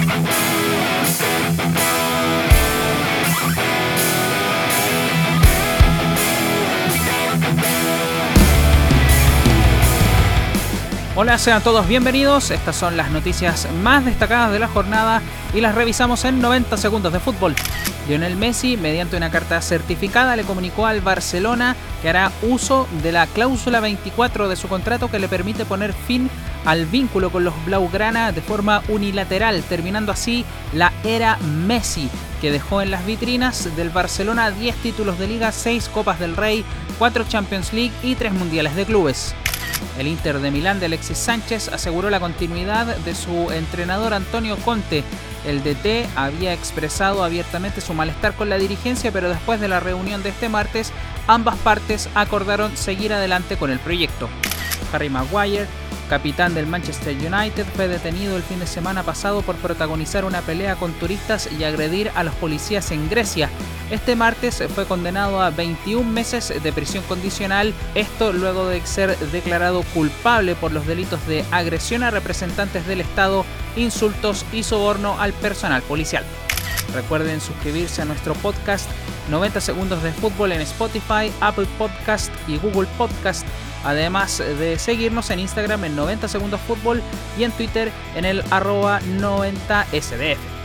Thank you. Hola, sean todos bienvenidos. Estas son las noticias más destacadas de la jornada y las revisamos en 90 segundos de fútbol. Lionel Messi, mediante una carta certificada, le comunicó al Barcelona que hará uso de la cláusula 24 de su contrato que le permite poner fin al vínculo con los Blaugrana de forma unilateral, terminando así la era Messi, que dejó en las vitrinas del Barcelona 10 títulos de liga, 6 Copas del Rey, 4 Champions League y 3 Mundiales de Clubes. El Inter de Milán de Alexis Sánchez aseguró la continuidad de su entrenador Antonio Conte. El DT había expresado abiertamente su malestar con la dirigencia, pero después de la reunión de este martes, ambas partes acordaron seguir adelante con el proyecto. Harry Maguire capitán del Manchester United, fue detenido el fin de semana pasado por protagonizar una pelea con turistas y agredir a los policías en Grecia. Este martes fue condenado a 21 meses de prisión condicional, esto luego de ser declarado culpable por los delitos de agresión a representantes del Estado, insultos y soborno al personal policial. Recuerden suscribirse a nuestro podcast 90 segundos de fútbol en Spotify, Apple Podcast y Google Podcast además de seguirnos en Instagram en 90 segundos fútbol y en Twitter en el arroba 90sdf.